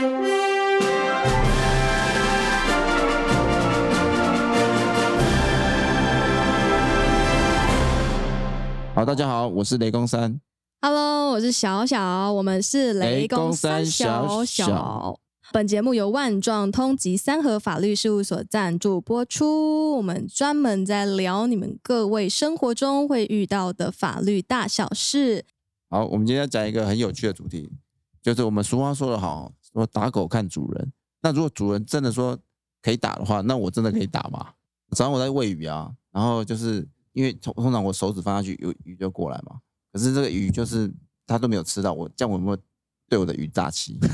好，大家好，我是雷公三。Hello，我是小小，我们是雷公三小小小。本节目由万状通及三和法律事务所赞助播出。我们专门在聊你们各位生活中会遇到的法律大小事。好，我们今天要讲一个很有趣的主题，就是我们俗话说得好，说打狗看主人。那如果主人真的说可以打的话，那我真的可以打吗？早上我在喂鱼啊，然后就是因为通通常我手指放下去，有鱼就过来嘛。可是这个鱼就是它都没有吃到，我这样我有没有对我的鱼诈欺？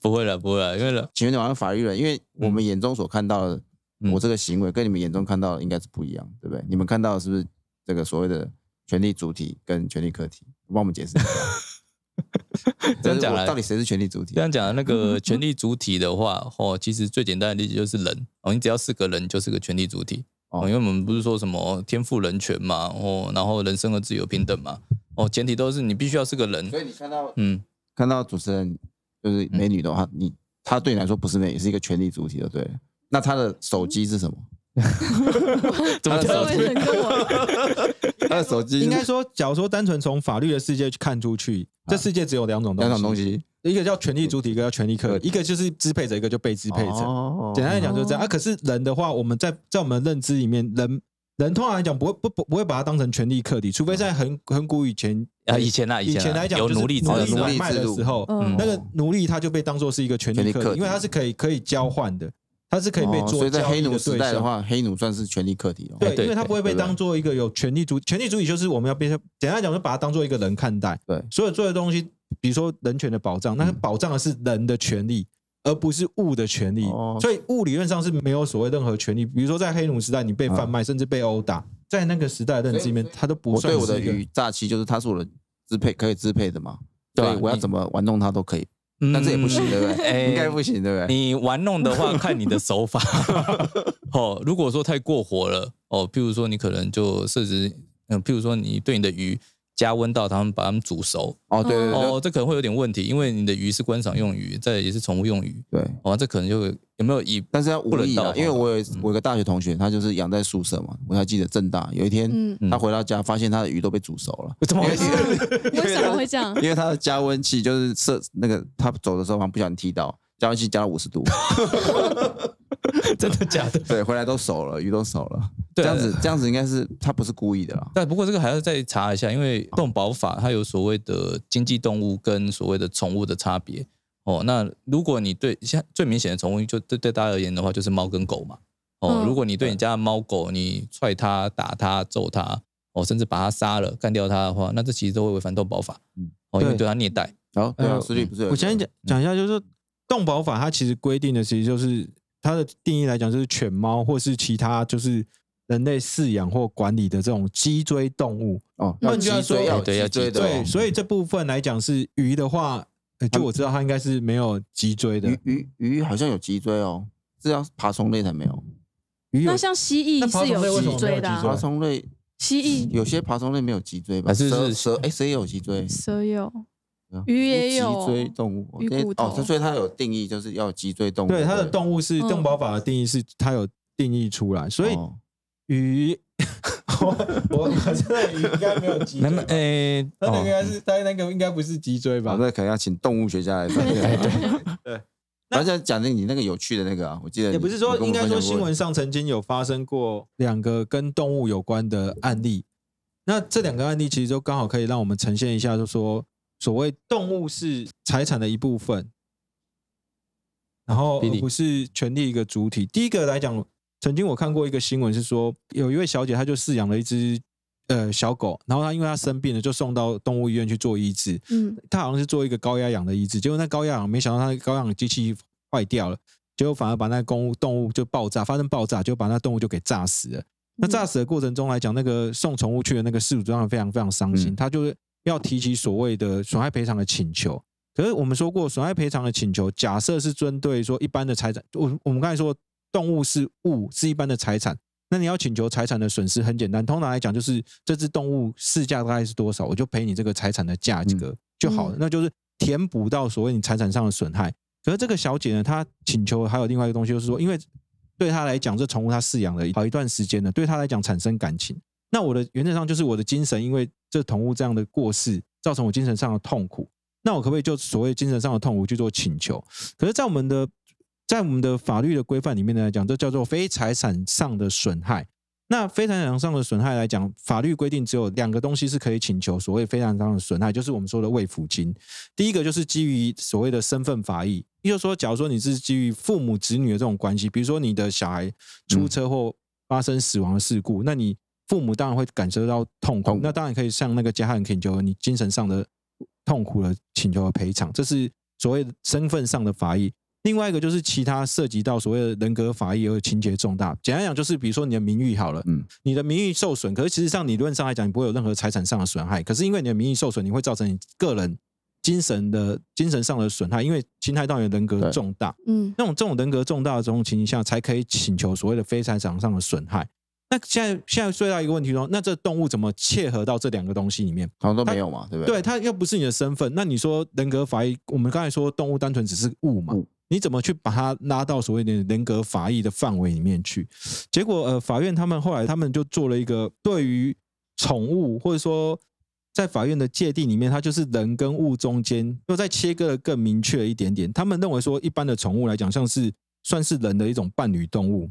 不会了，不会了，因为了，请问你玩法律人，因为我们眼中所看到的，嗯我这个行为跟你们眼中看到的应该是不一样，对不对？你们看到的是不是这个所谓的权利主体跟权利客体？帮我们解释一下。这样讲来到底谁是权利主体这？样讲的那个权利主体的话，哦，其实最简单的例子就是人哦，你只要是个人，就是个权利主体哦，哦因为我们不是说什么天赋人权嘛，哦，然后人生的自由平等嘛，哦，前提都是你必须要是个人，所以你看到嗯，看到主持人就是美女的话，你她对你来说不是美女，是一个权利主体的，对。那她的手机是什么？怎么他的手机？应该说，假如说单纯从法律的世界去看出去，这世界只有两种东西，两种东，西，一个叫权利主体，一个叫权利客体，一个就是支配者，一个就被支配者。哦。简单来讲就是这样。啊。可是人的话，我们在在我们认知里面，人人通常来讲不会不不不会把它当成权利客体，除非在很很古以前啊，以前啊，以前来讲就是有奴隶制奴隶的奴隶买卖的时候，嗯。那个奴隶他就被当做是一个权利客体，权利客体因为他是可以可以交换的，他是可以被哦做所以在黑奴。时代的话，黑奴算是权利客体哦。对，因为他不会被当做一个有权利主权利主体，就是我们要变成简单讲，就把它当做一个人看待。对所有做的东西，比如说人权的保障，那嗯保障的是人的权利，而不是物的权利。哦所以物理论上是没有所谓任何权利。比如说在黑奴时代，你被贩卖，甚至被殴打，在那个时代的认知里面，他都不算是一个对我的鱼诈欺，就是他是我的支配可以支配的嘛，对我要怎么玩弄他都可以，嗯但这也不行，对不对？哎应该不行，对不对？你玩弄的话，看你的手法。哦，如果说太过火了，哦，譬如说你可能就设置，嗯，譬如说你对你的鱼加温到他们把它们煮熟，哦，对对对哦，这可能会有点问题，因为你的鱼是观赏用鱼，再也是宠物用鱼，对，哦，这可能就有有没有以但是要无意的，不能到因为我有嗯。我有个大学同学，他就是养在宿舍嘛，我还记得正大有一天嗯，他回到家，发现他的鱼都被煮熟了，怎么回事？为什么会这样？因为他的加温器就是设那个他走的时候好像不小心踢到，加温器加到五十度，真的假的？对，回来都熟了，鱼都熟了，这对样子这样子应该是他不是故意的啦。但不过这个还要再查一下，因为动保法它有所谓的经济动物跟所谓的宠物的差别。哦，那如果你对像最明显的宠物，就对对大家而言的话，就是猫跟狗嘛。哦，嗯如果你对你家的猫狗，你踹它、打它、揍它，哦，甚至把它杀了、干掉它的话，那这其实都会违反动保法。嗯哦，因为对对它虐待。然后对啊，呃实力不是？我先讲讲一下，就是说动保法它其实规定的，其实就是它的定义来讲，就是犬猫或是其他就是人类饲养或管理的这种脊椎动物。哦，要换句话说脊椎要有对要脊脊椎的所以这部分来讲是鱼的话，呃就我知道它应该是没有脊椎的鱼。鱼鱼好像有脊椎哦，是要爬虫类才没有。鱼有那像蜥蜴是有脊椎的、爬，虫类蜥蜴、有些爬虫类没有脊椎吧？还是是蛇蛇哎，蛇也有脊椎，蛇有，鱼也有脊椎动物。鱼骨头哦，所以它有定义，就是要脊椎动物。对它的动物是嗯动保法的定义是它有定义出来，所以哦鱼，我我我真的鱼应该没有脊那么，椎吧。诶，它那个应该哦是它那个应该不是脊椎吧，？那可能要请动物学家来分析。哎对对。然后再讲的你那个有趣的那个啊，我记得也不是说，应该说新闻上上曾经有发生过两个跟动物有关的案例。那这两个案例其实都刚好可以让我们呈现一下，就说所谓动物是财产的一部分，然后不是权利一个主体。第一个来讲，曾经我看过一个新闻是说，有一位小姐她就饲养了一只呃小狗，然后她因为她生病了，就送到动物医院去做医治。嗯，她好像是做一个高压氧的医治，结果那高压氧没想到她的高压氧机器坏掉了，结果反而把那公物动物就爆炸，发生爆炸，就把那动物就给炸死了。那炸死的过程中来讲，那个送宠物去的那个事主当然非常非常伤心，嗯他就是要提起所谓的损害赔偿的请求。可是我们说过，损害赔偿的请求，假设是针对说一般的财产，我我们刚才说动物是物，是一般的财产，那你要请求财产的损失很简单，通常来讲就是这只动物市价大概是多少，我就赔你这个财产的价格就好了。嗯那就是填补到所谓你财产上的损害。可是这个小姐呢，她请求还有另外一个东西，就是说，因为对她来讲，这宠物她饲养了好一段时间了，对她来讲产生感情。那我的原则上就是我的精神，因为这同物这样的过世，造成我精神上的痛苦。那我可不可以就所谓精神上的痛苦去做请求？可是，在我们的在我们的法律的规范里面来讲，这叫做非财产上的损害。那非财产上的损害来讲，法律规定只有两个东西是可以请求所谓非财产上的损害，就是我们说的慰抚金。第一个就是基于所谓的身份法益，也就是说，假如说你是基于父母子女的这种关系，比如说你的小孩出车祸发生死亡的事故，那你父母当然会感受到痛苦，痛苦那当然可以向那个加害人请求你精神上的痛苦的请求的赔偿，这是所谓的身份上的法益。另外一个就是其他涉及到所谓的人格法益而情节重大，简单讲就是比如说你的名誉好了，嗯，你的名誉受损，可是其实上理论上来讲，你不会有任何财产上的损害，可是因为你的名誉受损，你会造成你个人精神的精神上的损害，因为侵害到你的人格重大。嗯那种这种人格重大的这种情形下，才可以请求所谓的非财产上的损害。那现在现在最大一个问题说，那这动物怎么切合到这两个东西里面？好像都没有嘛，对不对？对，它又不是你的身份，那你说人格法益，我们刚才说动物单纯只是物嘛物，你怎么去把它拉到所谓的人格法益的范围里面去？结果呃，法院他们后来他们就做了一个对于宠物或者说在法院的界定里面，它就是人跟物中间又再切割的更明确一点点。他们认为说，一般的宠物来讲，像是算是人的一种伴侣动物，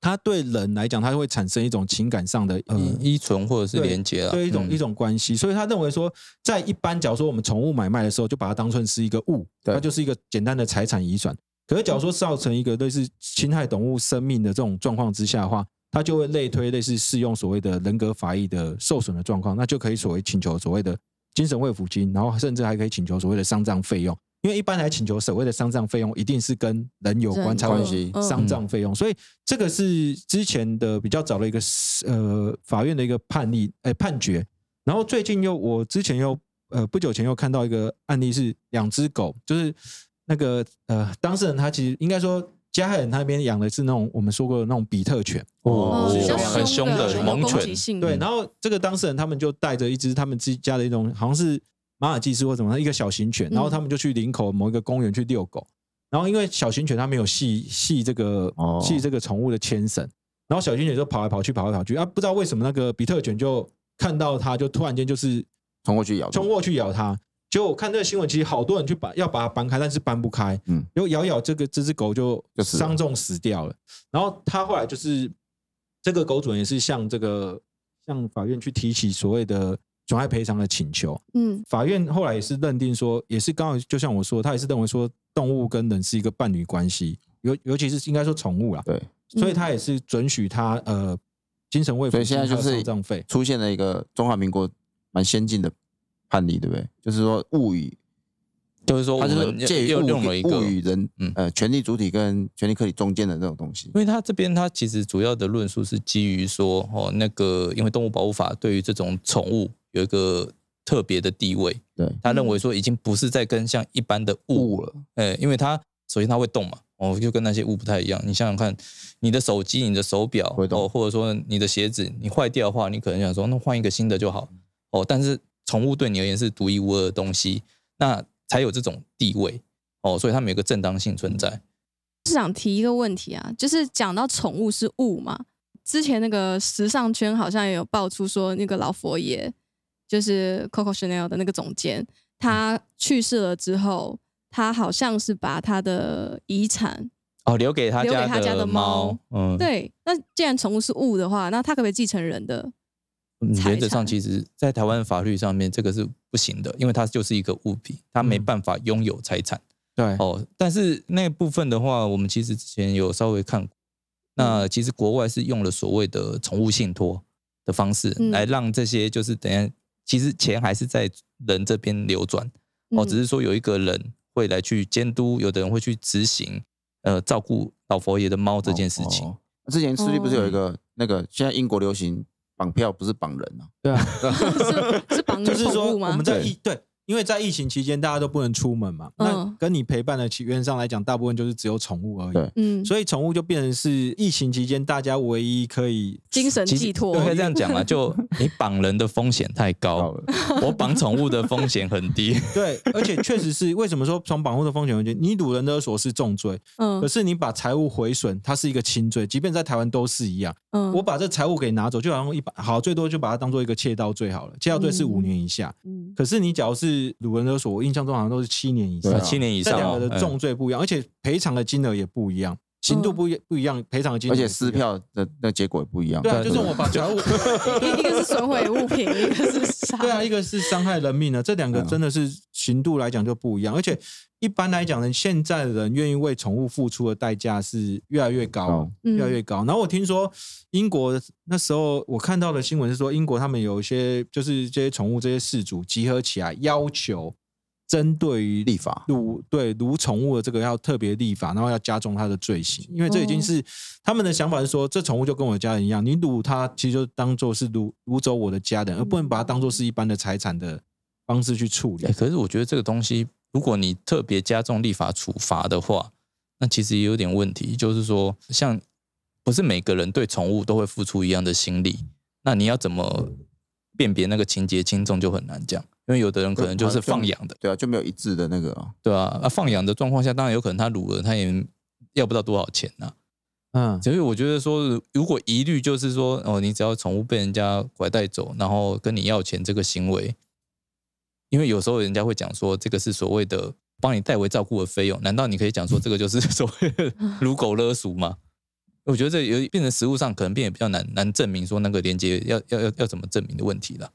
它对人来讲，它会产生一种情感上的呃依依存或者是对连接啊，嗯对一种一种关系，所以他认为说，在一般假如说我们宠物买卖的时候，就把它当成是一个物，对它就是一个简单的财产遗转。可是假如说造成一个类似侵害动物生命的这种状况之下的话，它就会类推类似适用所谓的人格法益的受损的状况，那就可以所谓请求所谓的精神慰抚金，然后甚至还可以请求所谓的丧葬费用。因为一般来请求所谓的丧葬费用，一定是跟人有关人才会关系嗯。丧葬费用，所以这个是之前的比较早的一个呃法院的一个判例，哎、判决。然后最近又我之前又呃不久前又看到一个案例是两只狗，就是那个呃当事人他其实应该说加害人他那边养的是那种我们说过的那种比特犬，哦很凶的猛犬。对，然后这个当事人他们就带着一只他们自己家的一种好像是马尔济斯或什么一个小型犬，然后他们就去林口某一个公园去遛狗，然后因为小型犬它没有系系这个哦系这个宠物的牵绳，然后小型犬就跑来跑去跑来跑去啊，不知道为什么那个比特犬就看到它就突然间就是冲过去咬，冲过去咬它。结果我看这个新闻，其实好多人去把要把它搬开，但是搬不开。嗯嗯，然后咬咬这个这只狗就伤重死掉了。然后他后来就是这个狗主人也是向这个向法院去提起所谓的损害赔偿的请求。嗯法院后来也是认定说，也是刚好就像我说，他也是认为说动物跟人是一个伴侣关系，尤尤其是应该说宠物啦，对，所以他也是准许他呃精神慰抚所以现在就是丧葬费。出现了一个中华民国蛮先进的判例，对不对？就是说物与就是说我它就是们又介于物用了一个与人嗯呃权利主体跟权利客体中间的那种东西因。为它这边它其实主要的论述是基于说，哦，那个因为动物保护法对于这种宠物有一个特别的地位，对，他认为说已经不是在跟像一般的物物了，呃，因为它首先它会动嘛，哦，就跟那些物不太一样。你想想看，你的手机、你的手表，哦，或者说你的鞋子，你坏掉的话，你可能想说，那换一个新的就好，哦。但是宠物对你而言是独一无二的东西，那才有这种地位，哦，所以他们有一个正当性存在。是想提一个问题啊，就是讲到宠物是物嘛，之前那个时尚圈好像也有爆出说，那个老佛爷就是 Coco Chanel 的那个总监，他去世了之后，他好像是把他的遗产，哦，留给他家留给他家的猫猫，嗯，对，那既然宠物是物的话，那他可不可以继承人的？嗯原则上，其实，在台湾法律上面，这个是不行的，因为它就是一个物品，它没嗯办法拥有财产。对，哦，但是那部分的话，我们其实之前有稍微看过。那其实国外是用了所谓的宠物信托的方式，嗯来让这些就是等一下，其实钱还是在人这边流转。哦，嗯只是说有一个人会来去监督，有的人会去执行，呃，照顾老佛爷的猫这件事情。哦之前斯律不是有一个那个，现在英国流行绑票，不是绑人啊，对啊，是是绑就是说宠物吗我们？在一对，因为在疫情期间大家都不能出门嘛，嗯那跟你陪伴的起源上来讲，大部分就是只有宠物而已。对嗯，所以宠物就变成是疫情期间大家唯一可以精神其实寄托对可以这样讲啊，就你绑人的风险太高，了，我绑宠物的风险很低。对，而且确实是为什么说从绑护的风险问题，你掳人勒索是重罪，嗯可是你把财物毁损，它是一个轻罪，即便在台湾都是一样。嗯我把这财物给拿走，就好像一把好，最多就把它当做一个窃盗罪好了，窃盗罪是五年以下。嗯可是你假如是掳人勒索，我印象中好像都是七年以上。啊，七年以上哦这两个的嗯。重罪不一样，而且赔偿的金额也不一样，刑度不一不一样，赔偿金而且撕票的那结果也不一样。对啊，就是我把财物。一一个是损毁物品，一个是杀。对啊，一个是伤害人命啊，这两个真的是刑度来讲就不一样，而且一般来讲呢，现在的人愿意为宠物付出的代价是越来越高越来越高。然后我听说英国那时候我看到的新闻是说，英国他们有一些就是这些宠物这些事主集合起来，要求针对于立法。掳对掳宠物的这个要特别立法，然后要加重它的罪行，因为这已经哦。是他们的想法是说，这宠物就跟我的家人一样，你掳它其实就当做是掳掳走我的家人，而不能把它当做是一般的财产的方式去处理。哎、。可是我觉得这个东西，如果你特别加重立法处罚的话，那其实也有点问题。就是说，像不是每个人对宠物都会付出一样的心力，那你要怎么辨别那个情节轻重就很难讲，因为有的人可能就是放养的，对啊，就没有一致的那个啊。对啊，啊放养的状况下，当然有可能他掳了，他也要不到多少钱呐、嗯，所以我觉得说，如果疑虑就是说，哦，你只要宠物被人家拐带走，然后跟你要钱这个行为，因为有时候人家会讲说，这个是所谓的帮你代为照顾的费用，难道你可以讲说这个就是 所谓的撸狗勒赎吗？我觉得这有变成实物上可能变得比较难难证明说那个连接要要要要怎么证明的问题了。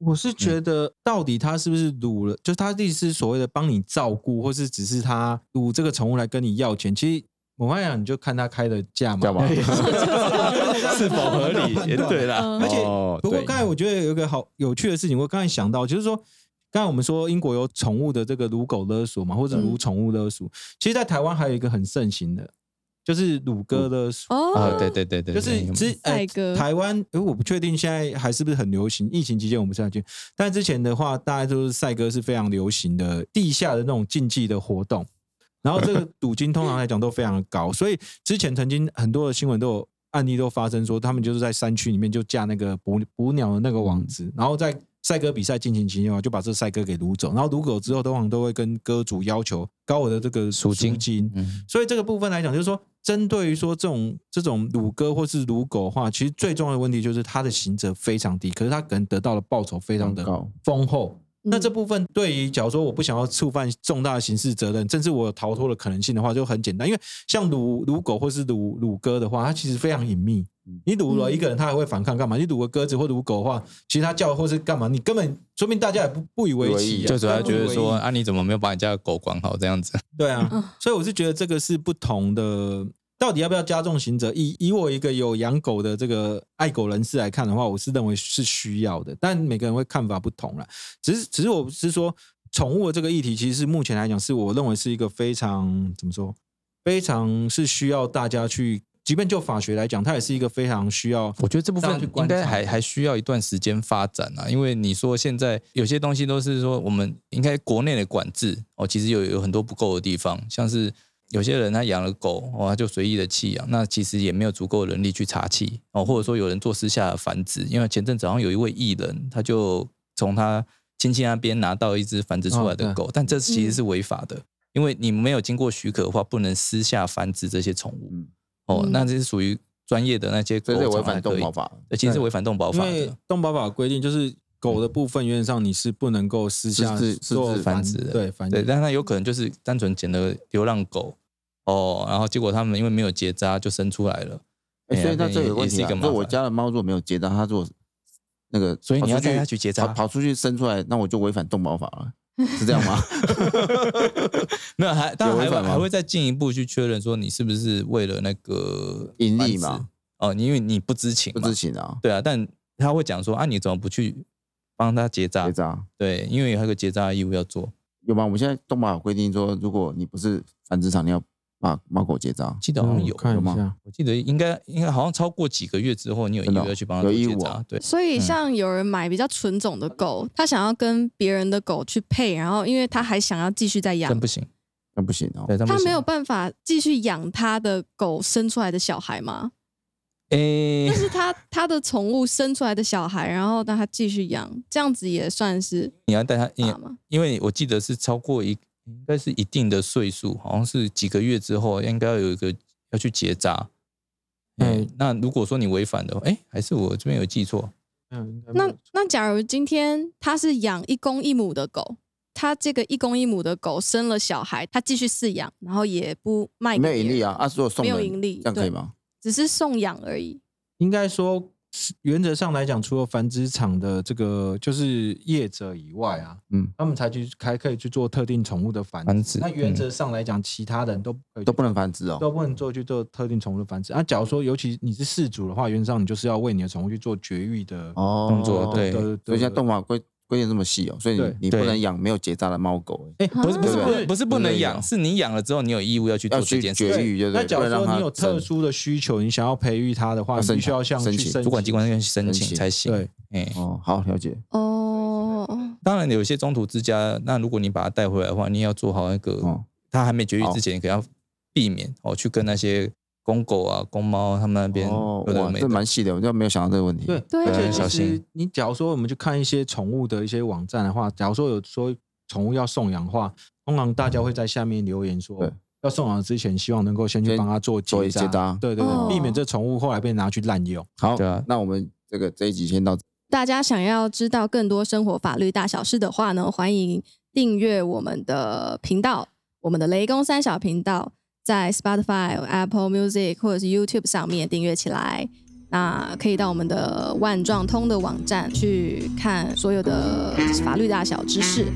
我是觉得到底他是不是撸了，就是他的意思是所谓的帮你照顾，或是只是他撸这个宠物来跟你要钱，其实。我发现你就看他开的价嘛，是否合理？也对啦，嗯而且哦不过刚才我觉得有一个好有趣的事情，我刚才想到，就是说，刚才我们说英国有宠物的这个撸狗勒索嘛，或者撸嗯宠物勒索，其实，在台湾还有一个很盛行的，就是鲁哥的。哦，啊，对对对对，就是对之呃赛鸽台湾，呃我不确定现在还是不是很流行。疫情期间我们是要去，但之前的话，大家都是赛鸽是非常流行的地下的那种竞技的活动，然后这个赌金通常来讲都非常的高，所以之前曾经很多的新闻都有案例都发生说，他们就是在山区里面就架那个捕捕鸟的那个网子，然后在赛鸽比赛进行期间的话，就把这赛鸽给掳走，然后掳走之后，通常都会跟鸽主要求高额的这个赎金金。嗯，所以这个部分来讲，就是说，针对于说这种这种乳鸽或是乳狗的话，其实最重要的问题就是它的刑责非常低，可是它可能得到的报酬非常的高丰厚。嗯。那这部分对于假如说我不想要触犯重大的刑事责任，甚至我有逃脱的可能性的话，就很简单，因为像乳乳狗或是乳乳鸽的话，它其实非常隐秘。你掳了一个人，他还会反抗干嘛？你掳个鸽子或乳狗的话，其实它叫或是干嘛，你根本说明大家也不不以为奇、啊，就主要觉得说，啊，你怎么没有把你家的狗管好这样子？对啊，嗯所以我是觉得这个是不同的。到底要不要加重刑责？以以我一个有养狗的这个爱狗人士来看的话，我是认为是需要的，但每个人会看法不同啦。只是只是我是说，宠物的这个议题，其实是目前来讲，是我认为是一个非常怎么说，非常是需要大家去，即便就法学来讲，它也是一个非常需要。我觉得这部分应该还还需要一段时间发展啊，因为你说现在有些东西都是说我们应该国内的管制哦，其实有有很多不够的地方，像是有些人他养了狗哦，他就随意的弃养，那其实也没有足够的人力去查弃哦，或者说有人做私下的繁殖，因为前阵子好像有一位艺人，他就从他亲戚那边拿到一只繁殖出来的狗，但这其实是违法的，因为你没有经过许可的话，不能私下繁殖这些宠物。嗯，哦，嗯。那这是属于专业的那些狗这违反场可以动保法。对，其实是违反动保法的。为动保法规定，就是狗的部分原则上你是不能够私下私自私做自繁殖的。对繁对，殖。但它有可能就是单纯捡了流浪狗哦，然后结果他们因为没有结扎就生出来了，所以那这有问题啊，就我家的猫如果没有结扎，它如果那个，所以你要跑出带它去结扎。跑跑出去生出来，那我就违反动保法了，是这样吗？没有还当然还还会再进一步去确认说你是不是为了那个盈利嘛哦，你因为你不知情不，知情啊，对啊，但他会讲说啊，你怎么不去帮他结扎结？扎对，因为有那个结扎的义务要做。有吗？我们现在动保法规定说，如果你不是繁殖场，你要把猫狗结扎？记得好像有，嗯看有吗一下，我记得应该应该好像超过几个月之后，你有义务要去帮他。结扎对，所以像有人买比较纯种的狗，他想要跟别人的狗去配，然后因为他还想要继续再养真，不行，那不行哦。他没有办法继续养他的狗生出来的小孩吗？诶但，是他他的宠物生出来的小孩，然后让他继续养，这样子也算是你要带他，你打吗？因为我记得是超过一，应该是一定的岁数，好像是几个月之后，应该要有一个要去结扎。哎嗯，那如果说你违反的话，哎，还是我这边有记错？嗯，那那假如今天他是养一公一母的狗，他这个一公一母的狗生了小孩，他继续饲养，然后也不卖没有盈利啊，啊，如果送人没有盈利对这样可以吗？只是送养而已。应该说，原则上来讲，除了繁殖场的这个就是业者以外啊，嗯，他们才去还可以去做特定宠物的繁殖。繁殖那原则上来讲，其他人都都不能繁殖哦。都不能做去做特定宠物的繁殖。那、假如说，尤其你是饲主的话，原则上你就是要为你的宠物去做绝育的哦，动作对的所以现在动法规规定这么细哦，所以你你不能养没有结扎的猫狗，哎哎，不是不是不是不是不能养，是你养了之后，你有义务要去做要去这件事情。绝育，对不对？那假如说你有特殊的需求，你想要培育它的话，你必须要向申请去主管机关要去申申请请才行。对，哎，哦，好了解哦，当然有些中途之家，那如果你把它带回来的话，你也要做好那个哦，它还没绝育之前，你可要避免哦，去跟那些公狗啊、公猫他们那边哦，哇，有的没的。蛮细的，我就没有想到这个问题。对，对而且小其实心你假如说我们去看一些宠物的一些网站的话，假如说有说宠物要送养的话，通常大家会在下面留言说对，要送养之前，希望能够先去先帮他做做结结扎对对哦对，避免这宠物后来被拿去滥用。好对啊，那我们这个这一集先到这。大家想要知道更多生活法律大小事的话呢，欢迎订阅我们的频道，我们的雷公三小频道，在 Spotify、Apple Music 或者是 YouTube 上面订阅起来。那可以到我们的万状通的网站去看所有的法律大小知识。